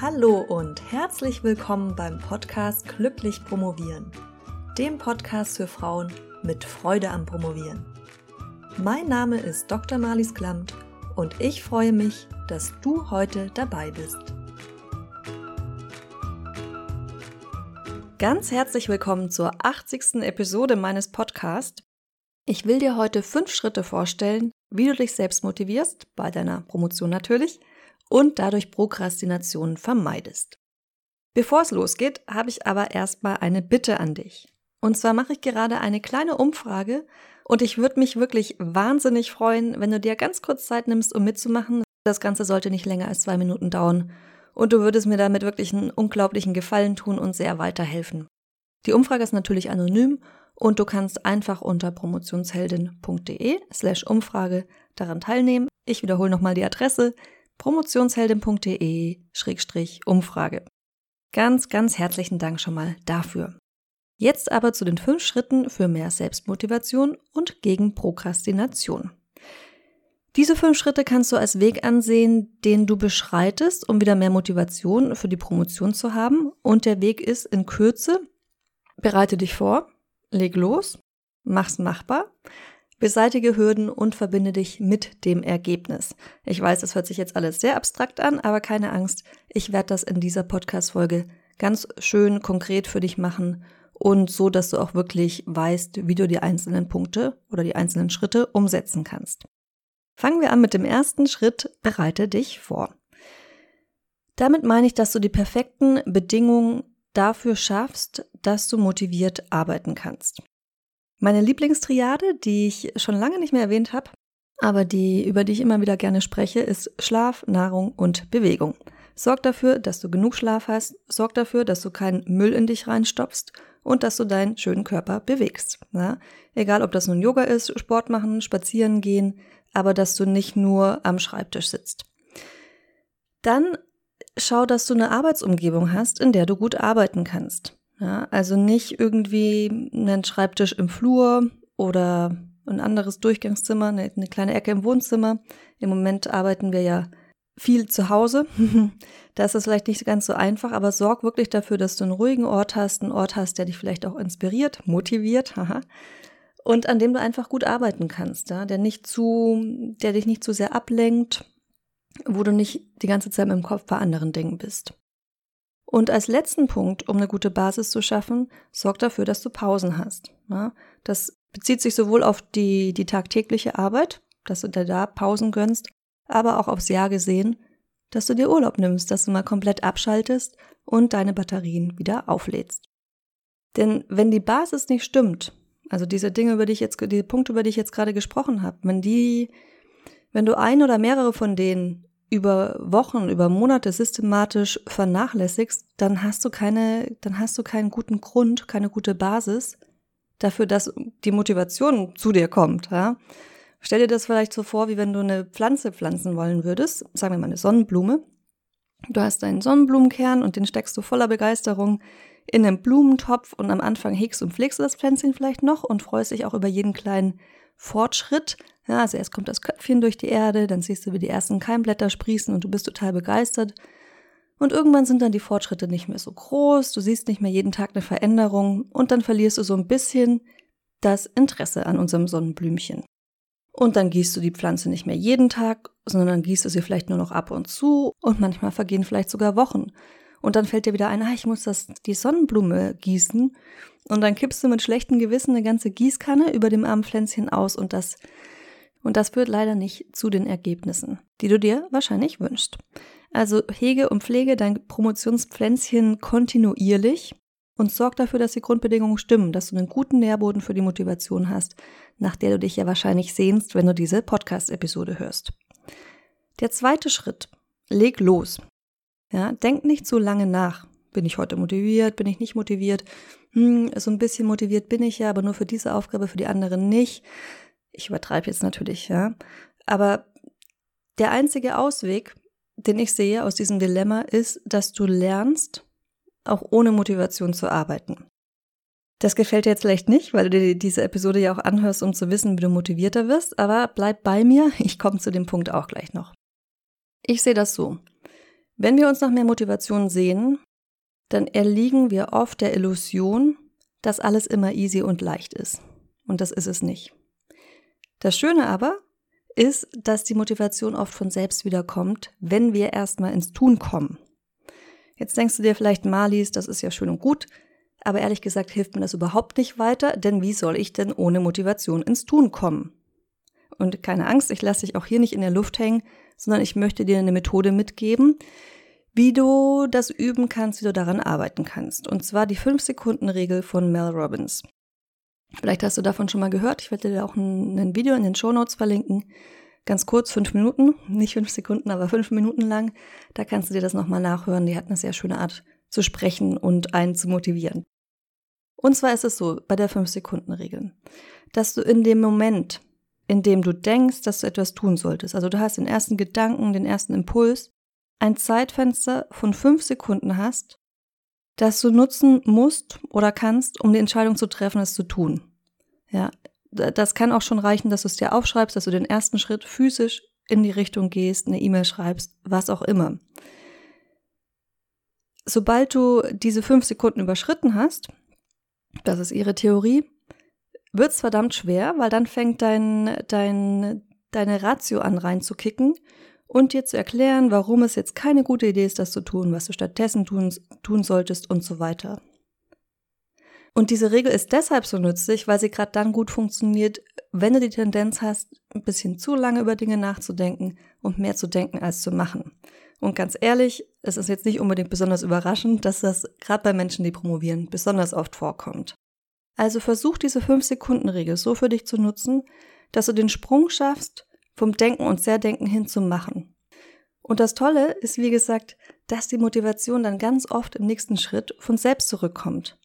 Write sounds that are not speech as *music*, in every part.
Hallo und herzlich willkommen beim Podcast Glücklich Promovieren, dem Podcast für Frauen mit Freude am Promovieren. Mein Name ist Dr. Marlies Klamt und ich freue mich, dass du heute dabei bist. Ganz herzlich willkommen zur 80. Episode meines Podcasts. Ich will dir heute fünf Schritte vorstellen, wie du dich selbst motivierst, bei deiner Promotion natürlich – und dadurch Prokrastination vermeidest. Bevor es losgeht, habe ich aber erstmal eine Bitte an dich. Und zwar mache ich gerade eine kleine Umfrage und ich würde mich wirklich wahnsinnig freuen, wenn du dir ganz kurz Zeit nimmst, um mitzumachen. Das Ganze sollte nicht länger als zwei Minuten dauern und du würdest mir damit wirklich einen unglaublichen Gefallen tun und sehr weiterhelfen. Die Umfrage ist natürlich anonym und du kannst einfach unter promotionsheldin.de slash Umfrage daran teilnehmen. Ich wiederhole nochmal die Adresse promotionsheldin.de-umfrage. Ganz, ganz herzlichen Dank schon mal dafür. Jetzt aber zu den fünf Schritten für mehr Selbstmotivation und gegen Prokrastination. Diese fünf Schritte kannst du als Weg ansehen, den du beschreitest, um wieder mehr Motivation für die Promotion zu haben. Und der Weg ist in Kürze, bereite dich vor, leg los, mach's machbar, Beseitige Hürden und verbinde dich mit dem Ergebnis. Ich weiß, das hört sich jetzt alles sehr abstrakt an, aber keine Angst, ich werde das in dieser Podcast-Folge ganz schön konkret für dich machen und so, dass du auch wirklich weißt, wie du die einzelnen Punkte oder die einzelnen Schritte umsetzen kannst. Fangen wir an mit dem ersten Schritt, bereite dich vor. Damit meine ich, dass du die perfekten Bedingungen dafür schaffst, dass du motiviert arbeiten kannst. Meine Lieblingstriade, die ich schon lange nicht mehr erwähnt habe, aber die, über die ich immer wieder gerne spreche, ist Schlaf, Nahrung und Bewegung. Sorg dafür, dass du genug Schlaf hast, sorg dafür, dass du keinen Müll in dich reinstopfst und dass du deinen schönen Körper bewegst. Ja? Egal, ob das nun Yoga ist, Sport machen, spazieren gehen, aber dass du nicht nur am Schreibtisch sitzt. Dann schau, dass du eine Arbeitsumgebung hast, in der du gut arbeiten kannst. Ja, also nicht irgendwie einen Schreibtisch im Flur oder ein anderes Durchgangszimmer, eine, eine kleine Ecke im Wohnzimmer. Im Moment arbeiten wir ja viel zu Hause. *laughs* da ist es vielleicht nicht ganz so einfach, aber sorg wirklich dafür, dass du einen ruhigen Ort hast, einen Ort hast, der dich vielleicht auch inspiriert, motiviert, *laughs* haha, und an dem du einfach gut arbeiten kannst, ja, der nicht zu, der dich nicht zu sehr ablenkt, wo du nicht die ganze Zeit im Kopf bei anderen Dingen bist. Und als letzten Punkt, um eine gute Basis zu schaffen, sorg dafür, dass du Pausen hast. Das bezieht sich sowohl auf die, die tagtägliche Arbeit, dass du dir da Pausen gönnst, aber auch aufs Jahr gesehen, dass du dir Urlaub nimmst, dass du mal komplett abschaltest und deine Batterien wieder auflädst. Denn wenn die Basis nicht stimmt, also diese Dinge, über die ich jetzt, die Punkte, über die ich jetzt gerade gesprochen habe, wenn die, wenn du ein oder mehrere von denen über Wochen, über Monate systematisch vernachlässigst, dann hast du keine, dann hast du keinen guten Grund, keine gute Basis dafür, dass die Motivation zu dir kommt. Ja? Stell dir das vielleicht so vor, wie wenn du eine Pflanze pflanzen wollen würdest, sagen wir mal eine Sonnenblume. Du hast einen Sonnenblumenkern und den steckst du voller Begeisterung in einen Blumentopf und am Anfang hegst und pflegst du das Pflänzchen vielleicht noch und freust dich auch über jeden kleinen Fortschritt. Ja, also erst kommt das Köpfchen durch die Erde, dann siehst du, wie die ersten Keimblätter sprießen und du bist total begeistert. Und irgendwann sind dann die Fortschritte nicht mehr so groß, du siehst nicht mehr jeden Tag eine Veränderung und dann verlierst du so ein bisschen das Interesse an unserem Sonnenblümchen. Und dann gießt du die Pflanze nicht mehr jeden Tag, sondern gießt du sie vielleicht nur noch ab und zu und manchmal vergehen vielleicht sogar Wochen. Und dann fällt dir wieder ein, ah, ich muss das, die Sonnenblume gießen. Und dann kippst du mit schlechtem Gewissen eine ganze Gießkanne über dem armen Pflänzchen aus und das, und das führt leider nicht zu den Ergebnissen, die du dir wahrscheinlich wünschst. Also hege und pflege dein Promotionspflänzchen kontinuierlich und sorg dafür, dass die Grundbedingungen stimmen, dass du einen guten Nährboden für die Motivation hast, nach der du dich ja wahrscheinlich sehnst, wenn du diese Podcast-Episode hörst. Der zweite Schritt. Leg los. Ja, denk nicht zu lange nach. Bin ich heute motiviert? Bin ich nicht motiviert? Hm, so ein bisschen motiviert bin ich ja, aber nur für diese Aufgabe, für die anderen nicht. Ich übertreibe jetzt natürlich, ja. Aber der einzige Ausweg, den ich sehe aus diesem Dilemma, ist, dass du lernst, auch ohne Motivation zu arbeiten. Das gefällt dir jetzt vielleicht nicht, weil du dir diese Episode ja auch anhörst, um zu wissen, wie du motivierter wirst, aber bleib bei mir, *laughs* ich komme zu dem Punkt auch gleich noch. Ich sehe das so. Wenn wir uns nach mehr Motivation sehen, dann erliegen wir oft der Illusion, dass alles immer easy und leicht ist. Und das ist es nicht. Das Schöne aber ist, dass die Motivation oft von selbst wiederkommt, wenn wir erstmal ins Tun kommen. Jetzt denkst du dir vielleicht, Malis, das ist ja schön und gut, aber ehrlich gesagt hilft mir das überhaupt nicht weiter, denn wie soll ich denn ohne Motivation ins Tun kommen? Und keine Angst, ich lasse dich auch hier nicht in der Luft hängen, sondern ich möchte dir eine Methode mitgeben, wie du das üben kannst, wie du daran arbeiten kannst. Und zwar die 5-Sekunden-Regel von Mel Robbins. Vielleicht hast du davon schon mal gehört. Ich werde dir auch ein, ein Video in den Show Notes verlinken. Ganz kurz, fünf Minuten, nicht fünf Sekunden, aber fünf Minuten lang. Da kannst du dir das nochmal nachhören. Die hat eine sehr schöne Art zu sprechen und einen zu motivieren. Und zwar ist es so, bei der 5-Sekunden-Regel, dass du in dem Moment, in dem du denkst, dass du etwas tun solltest, also du hast den ersten Gedanken, den ersten Impuls, ein Zeitfenster von fünf Sekunden hast, das du nutzen musst oder kannst, um die Entscheidung zu treffen, es zu tun. Ja, das kann auch schon reichen, dass du es dir aufschreibst, dass du den ersten Schritt physisch in die Richtung gehst, eine E-Mail schreibst, was auch immer. Sobald du diese fünf Sekunden überschritten hast, das ist ihre Theorie, wird es verdammt schwer, weil dann fängt dein, dein, deine Ratio an reinzukicken und dir zu erklären, warum es jetzt keine gute Idee ist, das zu tun, was du stattdessen tun, tun solltest und so weiter. Und diese Regel ist deshalb so nützlich, weil sie gerade dann gut funktioniert, wenn du die Tendenz hast, ein bisschen zu lange über Dinge nachzudenken und mehr zu denken als zu machen. Und ganz ehrlich, es ist jetzt nicht unbedingt besonders überraschend, dass das gerade bei Menschen, die promovieren, besonders oft vorkommt. Also versuch diese 5-Sekunden-Regel so für dich zu nutzen, dass du den Sprung schaffst vom Denken und Sehr-Denken hin zum Machen. Und das Tolle ist, wie gesagt, dass die Motivation dann ganz oft im nächsten Schritt von selbst zurückkommt.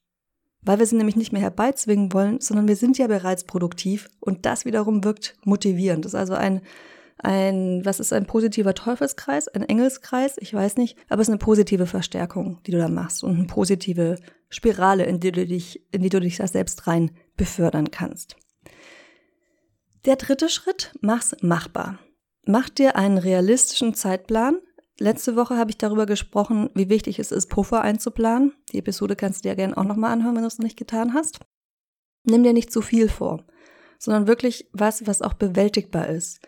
Weil wir sie nämlich nicht mehr herbeizwingen wollen, sondern wir sind ja bereits produktiv und das wiederum wirkt motivierend. Das ist also ein, ein, was ist ein positiver Teufelskreis, ein Engelskreis, ich weiß nicht, aber es ist eine positive Verstärkung, die du da machst und eine positive Spirale, in die du dich, in die du dich da selbst rein befördern kannst. Der dritte Schritt, mach's machbar. Mach dir einen realistischen Zeitplan. Letzte Woche habe ich darüber gesprochen, wie wichtig es ist, Puffer einzuplanen. Die Episode kannst du dir gerne auch nochmal anhören, wenn du es noch nicht getan hast. Nimm dir nicht zu viel vor, sondern wirklich was, was auch bewältigbar ist.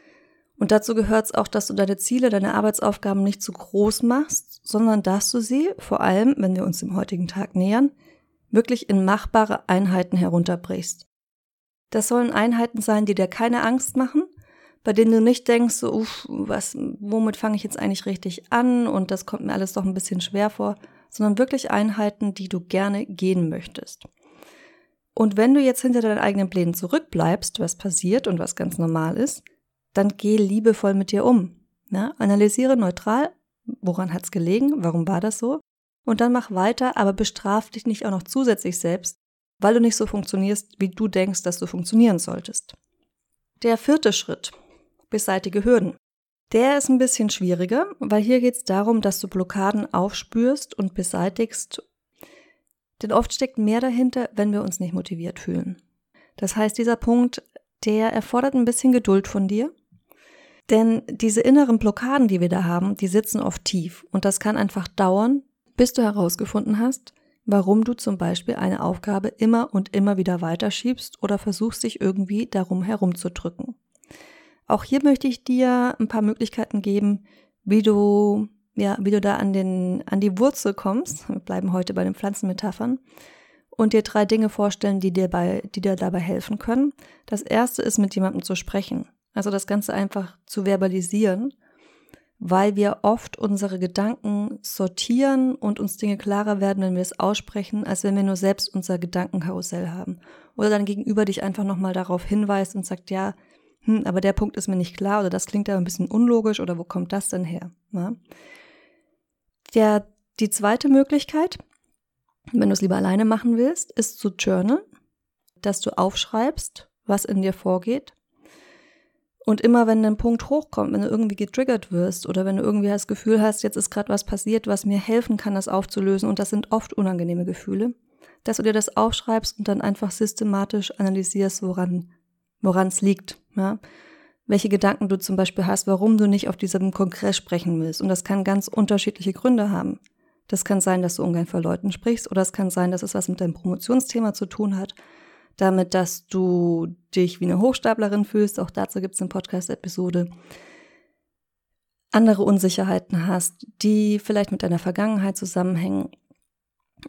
Und dazu gehört es auch, dass du deine Ziele, deine Arbeitsaufgaben nicht zu groß machst, sondern dass du sie, vor allem, wenn wir uns dem heutigen Tag nähern, wirklich in machbare Einheiten herunterbrichst. Das sollen Einheiten sein, die dir keine Angst machen, bei denen du nicht denkst, so, uff, was, womit fange ich jetzt eigentlich richtig an und das kommt mir alles doch ein bisschen schwer vor, sondern wirklich Einheiten, die du gerne gehen möchtest. Und wenn du jetzt hinter deinen eigenen Plänen zurückbleibst, was passiert und was ganz normal ist, dann geh liebevoll mit dir um. Ja? Analysiere neutral, woran hat's gelegen, warum war das so? Und dann mach weiter, aber bestraf dich nicht auch noch zusätzlich selbst, weil du nicht so funktionierst, wie du denkst, dass du funktionieren solltest. Der vierte Schritt, beseitige Hürden. Der ist ein bisschen schwieriger, weil hier geht es darum, dass du Blockaden aufspürst und beseitigst. Denn oft steckt mehr dahinter, wenn wir uns nicht motiviert fühlen. Das heißt, dieser Punkt, der erfordert ein bisschen Geduld von dir. Denn diese inneren Blockaden, die wir da haben, die sitzen oft tief. Und das kann einfach dauern, bis du herausgefunden hast, warum du zum Beispiel eine Aufgabe immer und immer wieder weiterschiebst oder versuchst dich irgendwie darum herumzudrücken. Auch hier möchte ich dir ein paar Möglichkeiten geben, wie du, ja, wie du da an den, an die Wurzel kommst. Wir bleiben heute bei den Pflanzenmetaphern und dir drei Dinge vorstellen, die dir bei, die dir dabei helfen können. Das erste ist, mit jemandem zu sprechen. Also das Ganze einfach zu verbalisieren weil wir oft unsere Gedanken sortieren und uns Dinge klarer werden, wenn wir es aussprechen, als wenn wir nur selbst unser Gedankenkarussell haben. Oder dann gegenüber dich einfach nochmal darauf hinweist und sagt, ja, hm, aber der Punkt ist mir nicht klar oder das klingt aber ein bisschen unlogisch oder wo kommt das denn her? Ja? Der, die zweite Möglichkeit, wenn du es lieber alleine machen willst, ist zu journal, dass du aufschreibst, was in dir vorgeht und immer wenn ein Punkt hochkommt, wenn du irgendwie getriggert wirst oder wenn du irgendwie das Gefühl hast, jetzt ist gerade was passiert, was mir helfen kann, das aufzulösen, und das sind oft unangenehme Gefühle, dass du dir das aufschreibst und dann einfach systematisch analysierst, woran woran es liegt. Ja? welche Gedanken du zum Beispiel hast, warum du nicht auf diesem Kongress sprechen willst. Und das kann ganz unterschiedliche Gründe haben. Das kann sein, dass du ungern vor Leuten sprichst, oder es kann sein, dass es was mit deinem Promotionsthema zu tun hat, damit, dass du dich wie eine Hochstaplerin fühlst. Auch dazu gibt es eine Podcast-Episode. Andere Unsicherheiten hast, die vielleicht mit deiner Vergangenheit zusammenhängen.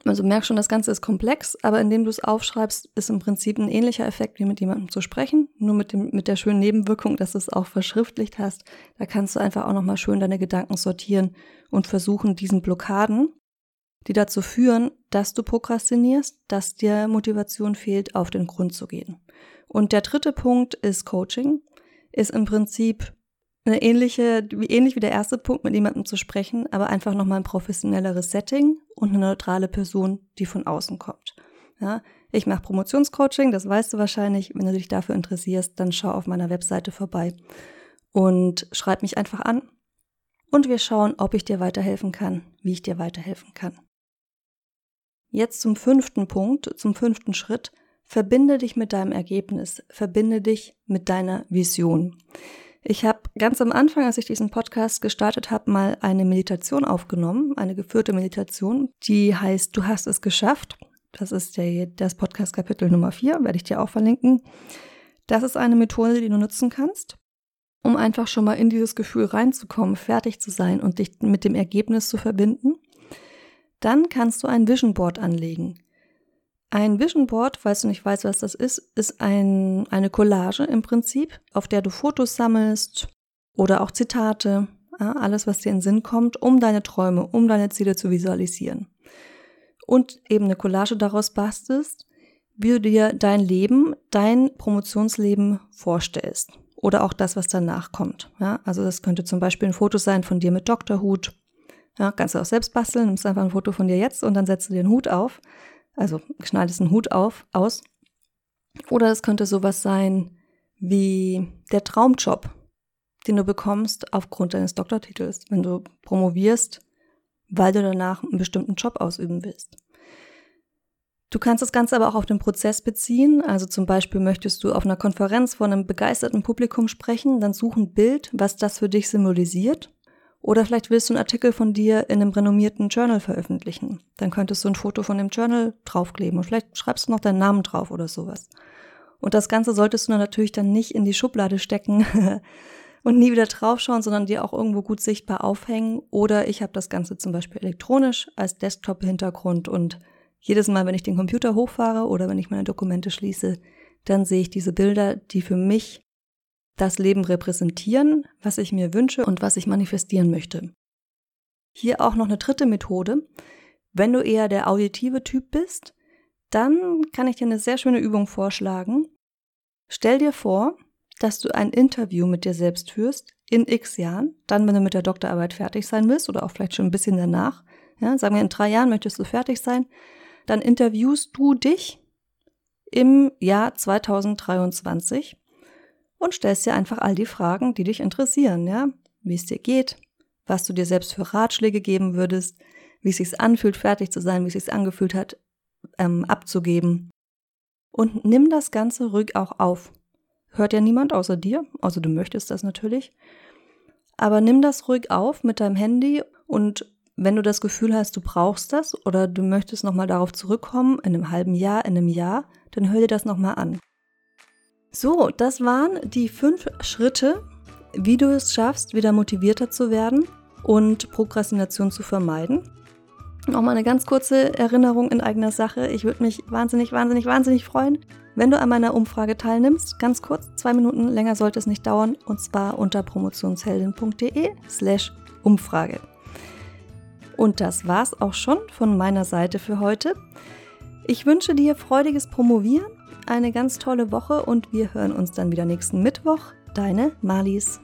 Also merk schon, das Ganze ist komplex, aber indem du es aufschreibst, ist im Prinzip ein ähnlicher Effekt wie mit jemandem zu sprechen, nur mit dem mit der schönen Nebenwirkung, dass du es auch verschriftlicht hast. Da kannst du einfach auch noch mal schön deine Gedanken sortieren und versuchen, diesen Blockaden, die dazu führen, dass du prokrastinierst, dass dir Motivation fehlt, auf den Grund zu gehen. Und der dritte Punkt ist Coaching, ist im Prinzip eine ähnliche, wie ähnlich wie der erste Punkt, mit jemandem zu sprechen, aber einfach nochmal ein professionelleres Setting und eine neutrale Person, die von außen kommt. Ja, ich mache Promotionscoaching, das weißt du wahrscheinlich. Wenn du dich dafür interessierst, dann schau auf meiner Webseite vorbei und schreib mich einfach an. Und wir schauen, ob ich dir weiterhelfen kann, wie ich dir weiterhelfen kann. Jetzt zum fünften Punkt, zum fünften Schritt. Verbinde dich mit deinem Ergebnis, verbinde dich mit deiner Vision. Ich habe ganz am Anfang, als ich diesen Podcast gestartet habe, mal eine Meditation aufgenommen, eine geführte Meditation, die heißt Du hast es geschafft. Das ist der, das Podcast-Kapitel Nummer 4, werde ich dir auch verlinken. Das ist eine Methode, die du nutzen kannst, um einfach schon mal in dieses Gefühl reinzukommen, fertig zu sein und dich mit dem Ergebnis zu verbinden. Dann kannst du ein Vision Board anlegen. Ein Vision Board, falls du nicht weißt, was das ist, ist ein, eine Collage im Prinzip, auf der du Fotos sammelst oder auch Zitate, alles, was dir in Sinn kommt, um deine Träume, um deine Ziele zu visualisieren. Und eben eine Collage daraus bastelst, wie du dir dein Leben, dein Promotionsleben vorstellst. Oder auch das, was danach kommt. Also das könnte zum Beispiel ein Foto sein von dir mit Doktorhut. Ja, kannst du auch selbst basteln, nimmst einfach ein Foto von dir jetzt und dann setzt du dir einen Hut auf also schneidest einen Hut auf, aus. Oder es könnte sowas sein wie der Traumjob, den du bekommst aufgrund deines Doktortitels, wenn du promovierst, weil du danach einen bestimmten Job ausüben willst. Du kannst das Ganze aber auch auf den Prozess beziehen. Also zum Beispiel möchtest du auf einer Konferenz vor einem begeisterten Publikum sprechen, dann such ein Bild, was das für dich symbolisiert oder vielleicht willst du einen Artikel von dir in einem renommierten Journal veröffentlichen. Dann könntest du ein Foto von dem Journal draufkleben und vielleicht schreibst du noch deinen Namen drauf oder sowas. Und das Ganze solltest du natürlich dann nicht in die Schublade stecken *laughs* und nie wieder draufschauen, sondern dir auch irgendwo gut sichtbar aufhängen. Oder ich habe das Ganze zum Beispiel elektronisch als Desktop-Hintergrund und jedes Mal, wenn ich den Computer hochfahre oder wenn ich meine Dokumente schließe, dann sehe ich diese Bilder, die für mich das Leben repräsentieren, was ich mir wünsche und was ich manifestieren möchte. Hier auch noch eine dritte Methode. Wenn du eher der auditive Typ bist, dann kann ich dir eine sehr schöne Übung vorschlagen. Stell dir vor, dass du ein Interview mit dir selbst führst in x Jahren, dann, wenn du mit der Doktorarbeit fertig sein willst oder auch vielleicht schon ein bisschen danach. Ja, sagen wir, in drei Jahren möchtest du fertig sein, dann interviewst du dich im Jahr 2023 und stellst dir einfach all die Fragen, die dich interessieren, ja? Wie es dir geht, was du dir selbst für Ratschläge geben würdest, wie es sich anfühlt, fertig zu sein, wie es sich angefühlt hat, ähm, abzugeben. Und nimm das Ganze ruhig auch auf. Hört ja niemand außer dir, außer du möchtest das natürlich. Aber nimm das ruhig auf mit deinem Handy und wenn du das Gefühl hast, du brauchst das oder du möchtest nochmal darauf zurückkommen, in einem halben Jahr, in einem Jahr, dann hör dir das nochmal an. So, das waren die fünf Schritte, wie du es schaffst, wieder motivierter zu werden und Prokrastination zu vermeiden. Nochmal eine ganz kurze Erinnerung in eigener Sache. Ich würde mich wahnsinnig, wahnsinnig, wahnsinnig freuen, wenn du an meiner Umfrage teilnimmst. Ganz kurz, zwei Minuten länger sollte es nicht dauern, und zwar unter promotionsheldin.de slash Umfrage. Und das war's auch schon von meiner Seite für heute. Ich wünsche dir freudiges Promovieren eine ganz tolle Woche und wir hören uns dann wieder nächsten Mittwoch. Deine Marlies.